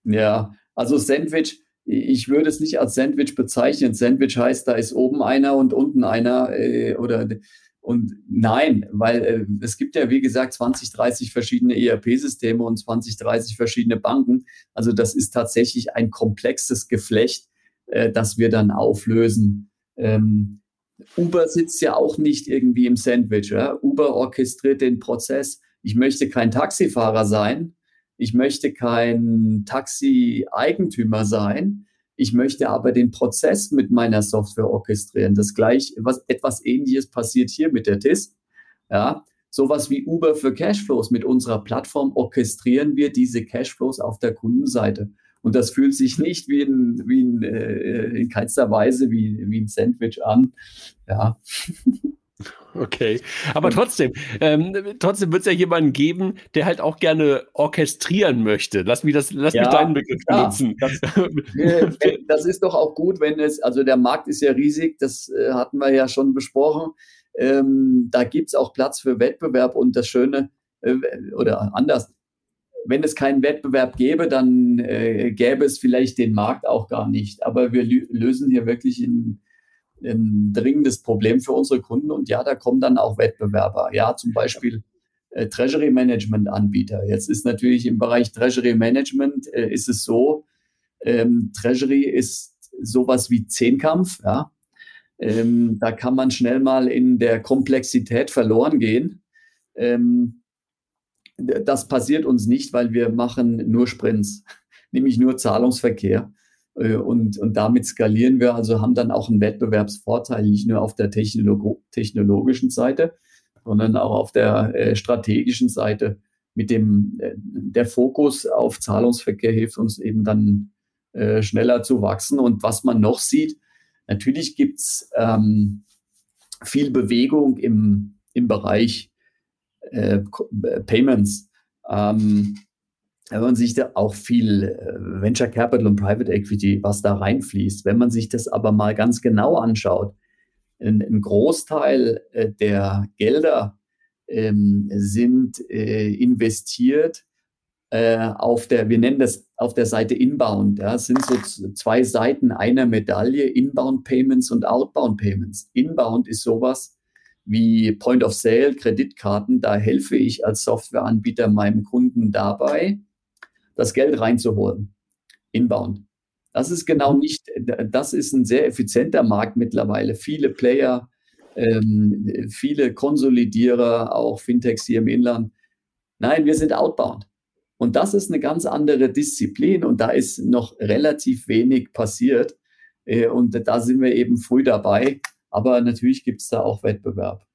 Ja, also Sandwich, ich würde es nicht als Sandwich bezeichnen. Sandwich heißt, da ist oben einer und unten einer äh, oder und nein, weil äh, es gibt ja, wie gesagt, 20, 30 verschiedene ERP-Systeme und 20, 30 verschiedene Banken. Also das ist tatsächlich ein komplexes Geflecht, äh, das wir dann auflösen. Ähm, Uber sitzt ja auch nicht irgendwie im Sandwich. Ja? Uber orchestriert den Prozess. Ich möchte kein Taxifahrer sein. Ich möchte kein Taxi-Eigentümer sein. Ich möchte aber den Prozess mit meiner Software orchestrieren. Das gleich, was, etwas ähnliches passiert hier mit der TIS. Ja, sowas wie Uber für Cashflows. Mit unserer Plattform orchestrieren wir diese Cashflows auf der Kundenseite. Und das fühlt sich nicht wie ein, wie ein äh, in keinster Weise wie, wie ein Sandwich an. Ja. Okay, aber trotzdem, ähm, trotzdem wird es ja jemanden geben, der halt auch gerne orchestrieren möchte. Lass mich das, lass ja, mich deinen Begriff benutzen. Das, äh, das, ist doch auch gut, wenn es, also der Markt ist ja riesig, das äh, hatten wir ja schon besprochen. Ähm, da gibt es auch Platz für Wettbewerb und das Schöne, äh, oder anders, wenn es keinen Wettbewerb gäbe, dann äh, gäbe es vielleicht den Markt auch gar nicht. Aber wir lösen hier wirklich in ein dringendes Problem für unsere Kunden. Und ja, da kommen dann auch Wettbewerber. Ja, zum Beispiel äh, Treasury Management Anbieter. Jetzt ist natürlich im Bereich Treasury Management äh, ist es so, ähm, Treasury ist sowas wie Zehnkampf. Ja, ähm, da kann man schnell mal in der Komplexität verloren gehen. Ähm, das passiert uns nicht, weil wir machen nur Sprints, nämlich nur Zahlungsverkehr. Äh, und, und damit skalieren wir, also haben dann auch einen Wettbewerbsvorteil, nicht nur auf der Technolog technologischen Seite, sondern auch auf der äh, strategischen Seite. mit dem, äh, der Fokus auf Zahlungsverkehr hilft uns eben dann äh, schneller zu wachsen. Und was man noch sieht, natürlich gibt's ähm, viel Bewegung im, im Bereich äh, Payments. Ähm, wenn man sich da auch viel äh, Venture Capital und Private Equity, was da reinfließt, wenn man sich das aber mal ganz genau anschaut, ein, Großteil äh, der Gelder ähm, sind äh, investiert äh, auf der, wir nennen das auf der Seite Inbound. Ja, es sind so zwei Seiten einer Medaille, Inbound Payments und Outbound Payments. Inbound ist sowas wie Point of Sale, Kreditkarten. Da helfe ich als Softwareanbieter meinem Kunden dabei, das Geld reinzuholen. Inbound. Das ist genau mhm. nicht, das ist ein sehr effizienter Markt mittlerweile. Viele Player, ähm, viele Konsolidierer, auch Fintechs hier im Inland. Nein, wir sind outbound. Und das ist eine ganz andere Disziplin und da ist noch relativ wenig passiert. Äh, und da sind wir eben früh dabei. Aber natürlich gibt es da auch Wettbewerb.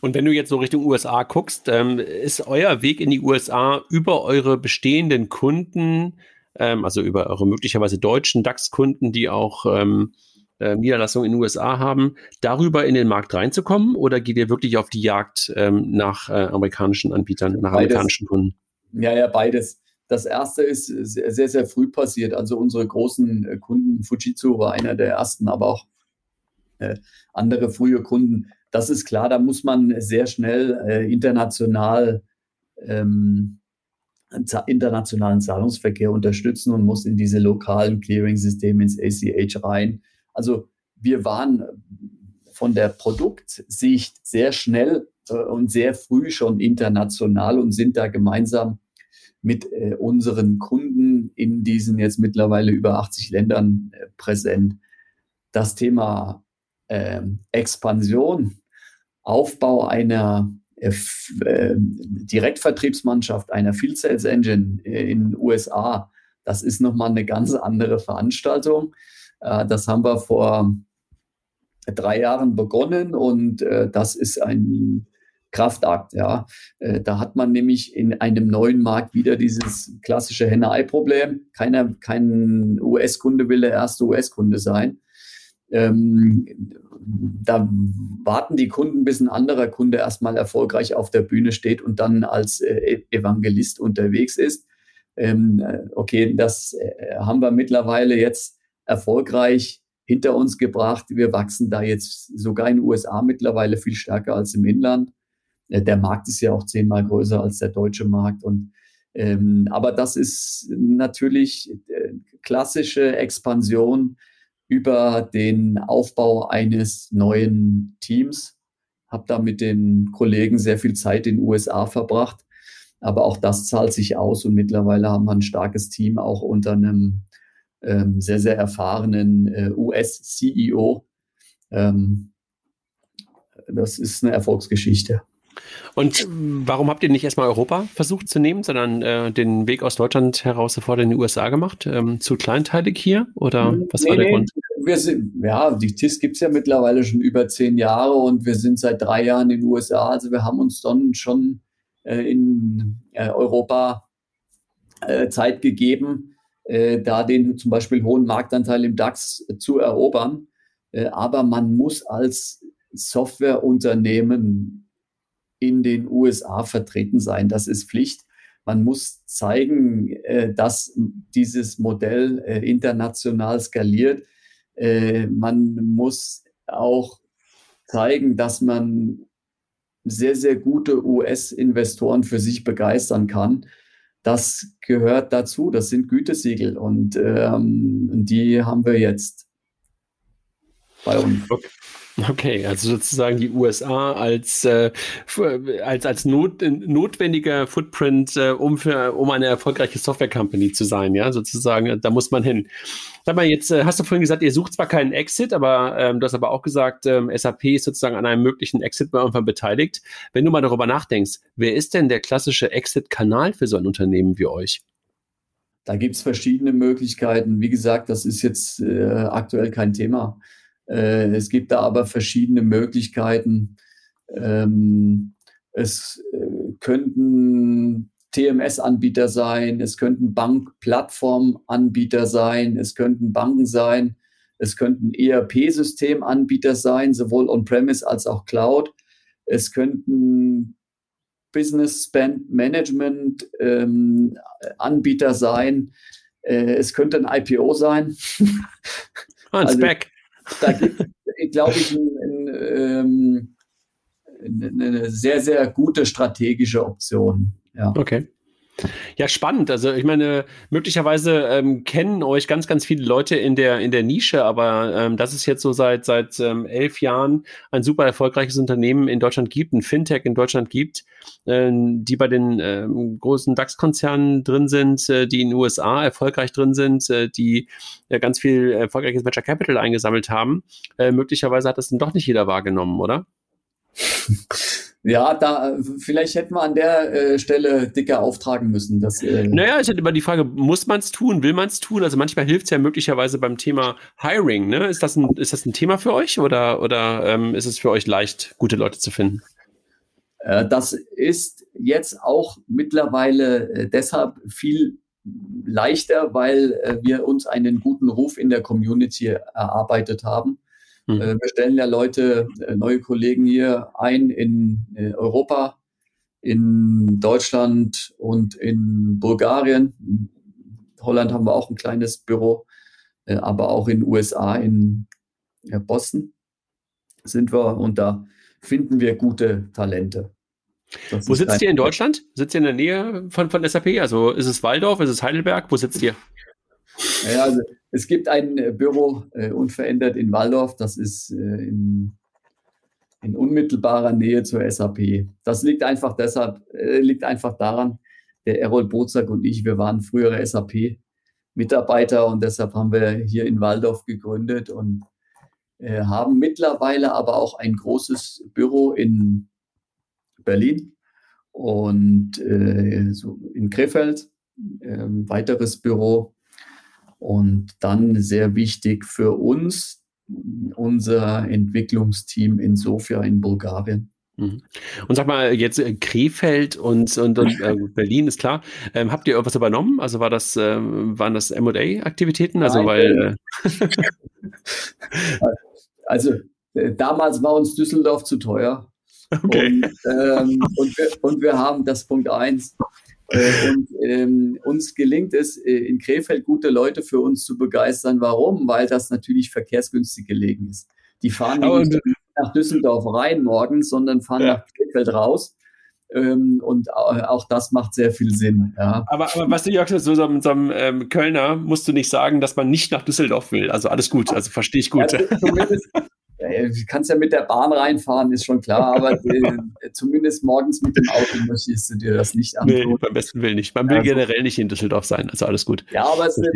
Und wenn du jetzt so Richtung USA guckst, ähm, ist euer Weg in die USA über eure bestehenden Kunden ähm, also über eure möglicherweise deutschen DAX-Kunden, die auch ähm, äh, Niederlassungen in den USA haben, darüber in den Markt reinzukommen oder geht ihr wirklich auf die Jagd ähm, nach äh, amerikanischen Anbietern, nach beides. amerikanischen Kunden? Ja, ja, beides. Das erste ist sehr, sehr, sehr früh passiert. Also unsere großen äh, Kunden, Fujitsu war einer der ersten, aber auch äh, andere frühe Kunden. Das ist klar, da muss man sehr schnell äh, international ähm, internationalen Zahlungsverkehr unterstützen und muss in diese lokalen Clearing-Systeme ins ACH rein. Also wir waren von der Produktsicht sehr schnell äh, und sehr früh schon international und sind da gemeinsam mit äh, unseren Kunden in diesen jetzt mittlerweile über 80 Ländern äh, präsent. Das Thema äh, Expansion, Aufbau einer äh, äh, Direktvertriebsmannschaft einer Field Sales Engine äh, in den USA, das ist nochmal eine ganz andere Veranstaltung. Das haben wir vor drei Jahren begonnen und das ist ein Kraftakt. Ja. Da hat man nämlich in einem neuen Markt wieder dieses klassische Henne-Ei-Problem. Keiner, kein US-Kunde will der erste US-Kunde sein. Ähm, da warten die Kunden, bis ein anderer Kunde erstmal erfolgreich auf der Bühne steht und dann als äh, Evangelist unterwegs ist. Ähm, äh, okay, das äh, haben wir mittlerweile jetzt erfolgreich hinter uns gebracht. Wir wachsen da jetzt sogar in den USA mittlerweile viel stärker als im Inland. Äh, der Markt ist ja auch zehnmal größer als der deutsche Markt. Und ähm, aber das ist natürlich äh, klassische Expansion über den Aufbau eines neuen Teams. Habe da mit den Kollegen sehr viel Zeit in den USA verbracht. Aber auch das zahlt sich aus und mittlerweile haben wir ein starkes Team auch unter einem ähm, sehr, sehr erfahrenen äh, US-CEO. Ähm, das ist eine Erfolgsgeschichte. Und warum habt ihr nicht erstmal Europa versucht zu nehmen, sondern äh, den Weg aus Deutschland heraus sofort in die USA gemacht? Ähm, zu kleinteilig hier? Oder was nee, war der nee, Grund? Wir sind, ja, die TIS gibt es ja mittlerweile schon über zehn Jahre und wir sind seit drei Jahren in den USA. Also wir haben uns dann schon äh, in äh, Europa äh, Zeit gegeben, äh, da den zum Beispiel hohen Marktanteil im DAX zu erobern. Äh, aber man muss als Softwareunternehmen in den USA vertreten sein. Das ist Pflicht. Man muss zeigen, äh, dass dieses Modell äh, international skaliert. Äh, man muss auch zeigen, dass man sehr, sehr gute US-Investoren für sich begeistern kann. Das gehört dazu. Das sind Gütesiegel und ähm, die haben wir jetzt bei uns. Okay. Okay, also sozusagen die USA als, äh, als, als not, notwendiger Footprint, äh, um, für, um eine erfolgreiche Software-Company zu sein, ja, sozusagen, da muss man hin. Sag mal, jetzt äh, hast du vorhin gesagt, ihr sucht zwar keinen Exit, aber ähm, du hast aber auch gesagt, ähm, SAP ist sozusagen an einem möglichen Exit bei irgendwann beteiligt. Wenn du mal darüber nachdenkst, wer ist denn der klassische Exit-Kanal für so ein Unternehmen wie euch? Da gibt es verschiedene Möglichkeiten. Wie gesagt, das ist jetzt äh, aktuell kein Thema. Äh, es gibt da aber verschiedene Möglichkeiten. Ähm, es äh, könnten TMS-Anbieter sein, es könnten Bankplattformanbieter sein, es könnten Banken sein, es könnten ERP-Systemanbieter sein, sowohl on-premise als auch Cloud. Es könnten Business Spend Management ähm, Anbieter sein. Äh, es könnte ein IPO sein. Oh, ein also, Spec. Da gibt es, glaube ich, ein, ein, ähm, eine sehr, sehr gute strategische Option. Ja. Okay. Ja, spannend. Also ich meine, möglicherweise ähm, kennen euch ganz, ganz viele Leute in der, in der Nische, aber ähm, dass es jetzt so seit, seit ähm, elf Jahren ein super erfolgreiches Unternehmen in Deutschland gibt, ein Fintech in Deutschland gibt, äh, die bei den äh, großen DAX-Konzernen drin sind, äh, die in den USA erfolgreich drin sind, äh, die ja ganz viel erfolgreiches Venture Capital eingesammelt haben. Äh, möglicherweise hat das dann doch nicht jeder wahrgenommen, oder? Ja, da vielleicht hätten wir an der äh, Stelle dicker auftragen müssen. Dass, äh naja, ich hatte immer die Frage, muss man es tun, will man es tun? Also manchmal hilft es ja möglicherweise beim Thema Hiring. Ne? Ist, das ein, ist das ein Thema für euch oder, oder ähm, ist es für euch leicht, gute Leute zu finden? Äh, das ist jetzt auch mittlerweile äh, deshalb viel leichter, weil äh, wir uns einen guten Ruf in der Community erarbeitet haben. Mhm. wir stellen ja Leute, äh, neue Kollegen hier ein in äh, Europa, in Deutschland und in Bulgarien. In Holland haben wir auch ein kleines Büro, aber auch in den USA, in Boston sind wir und da finden wir gute Talente. Das Wo sitzt ihr in Deutschland? Sitzt ihr in der Nähe von, von SAP? Also ist es Waldorf, ist es Heidelberg? Wo sitzt ihr? Ja, also es gibt ein äh, Büro äh, unverändert in Waldorf, das ist äh, in, in, unmittelbarer Nähe zur SAP. Das liegt einfach deshalb, äh, liegt einfach daran, der Errol Bozak und ich, wir waren frühere SAP-Mitarbeiter und deshalb haben wir hier in Waldorf gegründet und äh, haben mittlerweile aber auch ein großes Büro in Berlin und äh, so in Krefeld, ähm, weiteres Büro und dann sehr wichtig für uns, unser Entwicklungsteam in Sofia in Bulgarien. Mhm. Und sag mal, jetzt äh, Krefeld und, und, und äh, Berlin ist klar. Ähm, habt ihr irgendwas übernommen? Also war das, äh, waren das MA-Aktivitäten? Also Nein, weil äh also äh, damals war uns Düsseldorf zu teuer. Okay. Und, ähm, und, wir, und wir haben das Punkt eins äh, und ähm, uns gelingt es, äh, in Krefeld gute Leute für uns zu begeistern. Warum? Weil das natürlich verkehrsgünstig gelegen ist. Die fahren nicht nach Düsseldorf rein morgens, sondern fahren ja. nach Krefeld raus. Ähm, und auch das macht sehr viel Sinn. Ja. Aber, aber was du Jörg, so, so, so einem ähm, Kölner musst du nicht sagen, dass man nicht nach Düsseldorf will. Also alles gut, also verstehe ich gut. Ja, zumindest, Du kannst ja mit der Bahn reinfahren, ist schon klar, aber äh, zumindest morgens mit dem Auto möchtest du dir das nicht antun. Nee, beim besten Willen nicht. Man will also, generell nicht in Düsseldorf sein, also alles gut. Ja, aber es ist,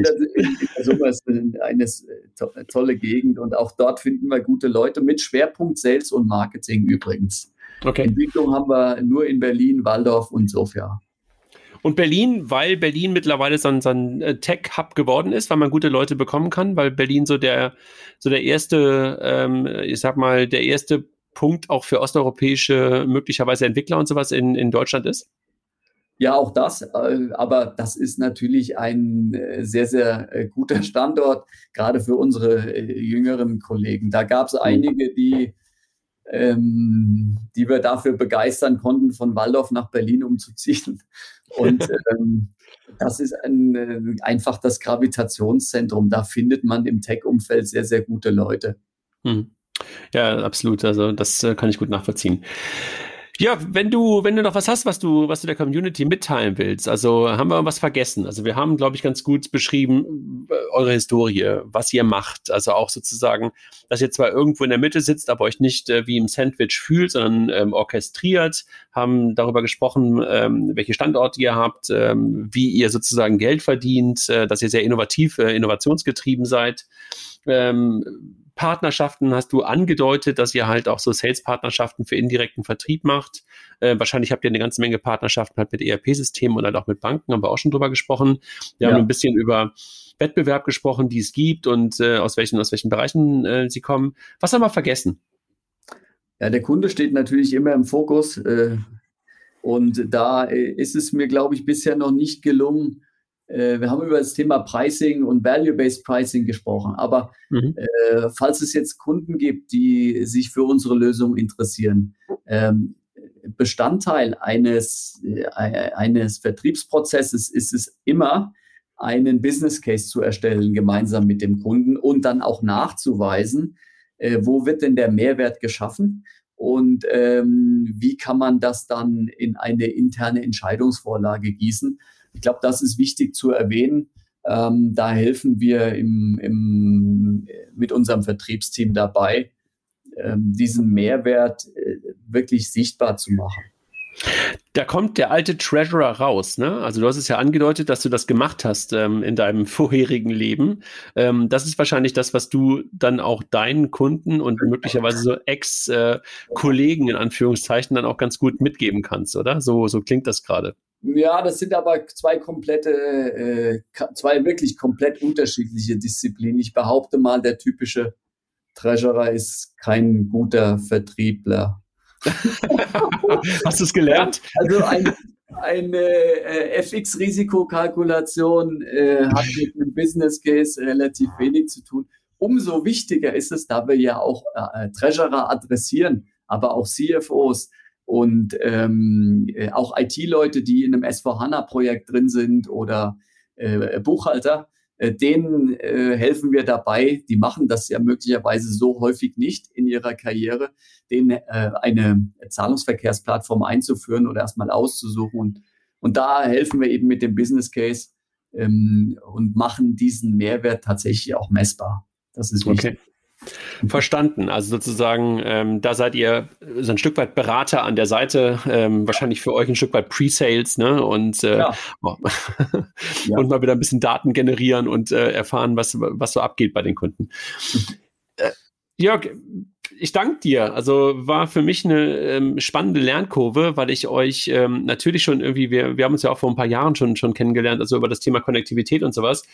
ist eine äh, tolle Gegend und auch dort finden wir gute Leute mit Schwerpunkt Sales und Marketing übrigens. Okay. Entwicklung haben wir nur in Berlin, Waldorf und Sofia. Und Berlin, weil Berlin mittlerweile so ein, so ein äh, Tech-Hub geworden ist, weil man gute Leute bekommen kann, weil Berlin so der, so der erste, ähm, ich sag mal, der erste Punkt auch für osteuropäische möglicherweise Entwickler und sowas in, in Deutschland ist? Ja, auch das. Äh, aber das ist natürlich ein äh, sehr, sehr guter Standort, gerade für unsere jüngeren Kollegen. Da gab es mhm. einige, die ähm, die wir dafür begeistern konnten, von Waldorf nach Berlin umzuziehen. Und ähm, das ist ein, äh, einfach das Gravitationszentrum. Da findet man im Tech-Umfeld sehr, sehr gute Leute. Hm. Ja, absolut. Also das äh, kann ich gut nachvollziehen. Ja, wenn du, wenn du noch was hast, was du, was du der Community mitteilen willst, also haben wir was vergessen. Also wir haben, glaube ich, ganz gut beschrieben äh, eure Historie, was ihr macht. Also auch sozusagen, dass ihr zwar irgendwo in der Mitte sitzt, aber euch nicht äh, wie im Sandwich fühlt, sondern ähm, orchestriert, haben darüber gesprochen, ähm, welche Standorte ihr habt, ähm, wie ihr sozusagen Geld verdient, äh, dass ihr sehr innovativ, äh, innovationsgetrieben seid. Ähm, Partnerschaften hast du angedeutet, dass ihr halt auch so Sales-Partnerschaften für indirekten Vertrieb macht. Äh, wahrscheinlich habt ihr eine ganze Menge Partnerschaften halt mit ERP-Systemen und halt auch mit Banken, haben wir auch schon drüber gesprochen. Wir ja. haben ein bisschen über Wettbewerb gesprochen, die es gibt und äh, aus welchen, aus welchen Bereichen äh, sie kommen. Was haben wir vergessen? Ja, der Kunde steht natürlich immer im Fokus. Äh, Und da äh, ist es mir, glaube ich, bisher noch nicht gelungen. Äh, wir haben über das Thema Pricing und Value-Based Pricing gesprochen. Aber mhm. äh, falls es jetzt Kunden gibt, die sich für unsere Lösung interessieren, ähm, Bestandteil eines, äh, eines Vertriebsprozesses ist es immer, einen Business Case zu erstellen, gemeinsam mit dem Kunden und dann auch nachzuweisen, äh, wo wird denn der Mehrwert geschaffen und ähm, wie kann man das dann in eine interne Entscheidungsvorlage gießen. Ich glaube, das ist wichtig zu erwähnen. Ähm, da helfen wir im, im, mit unserem Vertriebsteam dabei, ähm, diesen Mehrwert äh, wirklich sichtbar zu machen. Da kommt der alte Treasurer raus, ne? Also du hast es ja angedeutet, dass du das gemacht hast ähm, in deinem vorherigen Leben. Ähm, das ist wahrscheinlich das, was du dann auch deinen Kunden und möglicherweise so Ex-Kollegen in Anführungszeichen dann auch ganz gut mitgeben kannst, oder? So, so klingt das gerade. Ja, das sind aber zwei komplette, äh, zwei wirklich komplett unterschiedliche Disziplinen. Ich behaupte mal, der typische Treasurer ist kein guter Vertriebler. Hast du es gelernt? Also ein, eine äh, FX-Risikokalkulation äh, hat mit einem Business Case relativ wenig zu tun. Umso wichtiger ist es, da wir ja auch äh, Treasurer adressieren, aber auch CFOs und ähm, äh, auch IT-Leute, die in einem S4HANA-Projekt drin sind oder äh, Buchhalter, äh, denen äh, helfen wir dabei, die machen das ja möglicherweise so häufig nicht in ihrer Karriere, denen äh, eine Zahlungsverkehrsplattform einzuführen oder erstmal auszusuchen. Und, und da helfen wir eben mit dem Business Case ähm, und machen diesen Mehrwert tatsächlich auch messbar. Das ist wichtig. Okay. Verstanden. Also sozusagen, ähm, da seid ihr so ein Stück weit Berater an der Seite, ähm, wahrscheinlich für euch ein Stück weit Pre-Sales, ne? Und, äh, ja. ja. und mal wieder ein bisschen Daten generieren und äh, erfahren, was, was so abgeht bei den Kunden. Äh, Jörg, ich danke dir. Also war für mich eine ähm, spannende Lernkurve, weil ich euch ähm, natürlich schon irgendwie, wir, wir haben uns ja auch vor ein paar Jahren schon, schon kennengelernt, also über das Thema Konnektivität und sowas,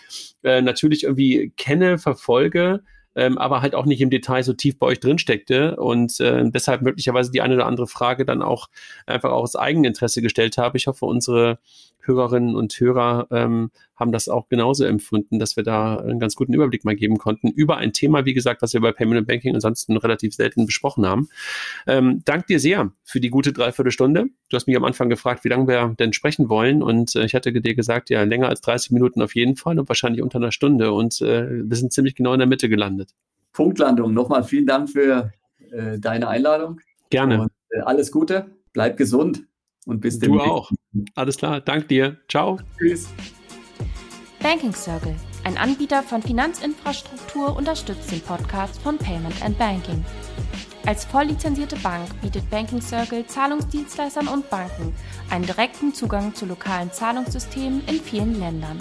äh, natürlich irgendwie kenne, verfolge ähm, aber halt auch nicht im Detail so tief bei euch drin steckte und äh, deshalb möglicherweise die eine oder andere Frage dann auch einfach auch aus Eigeninteresse gestellt habe. Ich hoffe, unsere Hörerinnen und Hörer ähm, haben das auch genauso empfunden, dass wir da einen ganz guten Überblick mal geben konnten über ein Thema, wie gesagt, was wir bei Payment Banking ansonsten relativ selten besprochen haben. Ähm, dank dir sehr für die gute Dreiviertelstunde. Du hast mich am Anfang gefragt, wie lange wir denn sprechen wollen und äh, ich hatte dir gesagt, ja, länger als 30 Minuten auf jeden Fall und wahrscheinlich unter einer Stunde und äh, wir sind ziemlich genau in der Mitte gelandet. Punktlandung. Nochmal vielen Dank für äh, deine Einladung. Gerne. Und, äh, alles Gute, bleib gesund und bis. Du auch. Alles klar, danke dir. Ciao. Tschüss. Banking Circle, ein Anbieter von Finanzinfrastruktur, unterstützt den Podcast von Payment and Banking. Als volllizenzierte Bank bietet Banking Circle Zahlungsdienstleistern und Banken einen direkten Zugang zu lokalen Zahlungssystemen in vielen Ländern.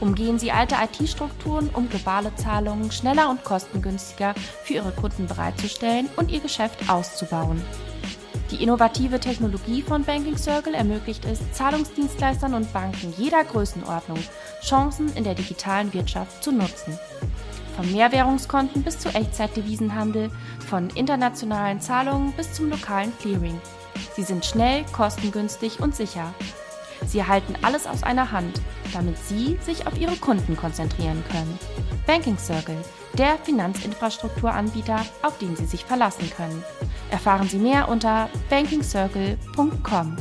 Umgehen Sie alte IT-Strukturen, um globale Zahlungen schneller und kostengünstiger für Ihre Kunden bereitzustellen und Ihr Geschäft auszubauen. Die innovative Technologie von Banking Circle ermöglicht es Zahlungsdienstleistern und Banken jeder Größenordnung, Chancen in der digitalen Wirtschaft zu nutzen. Von Mehrwährungskonten bis zu Echtzeitdevisenhandel, von internationalen Zahlungen bis zum lokalen Clearing. Sie sind schnell, kostengünstig und sicher. Sie erhalten alles aus einer Hand, damit Sie sich auf Ihre Kunden konzentrieren können. Banking Circle, der Finanzinfrastrukturanbieter, auf den Sie sich verlassen können. Erfahren Sie mehr unter bankingcircle.com.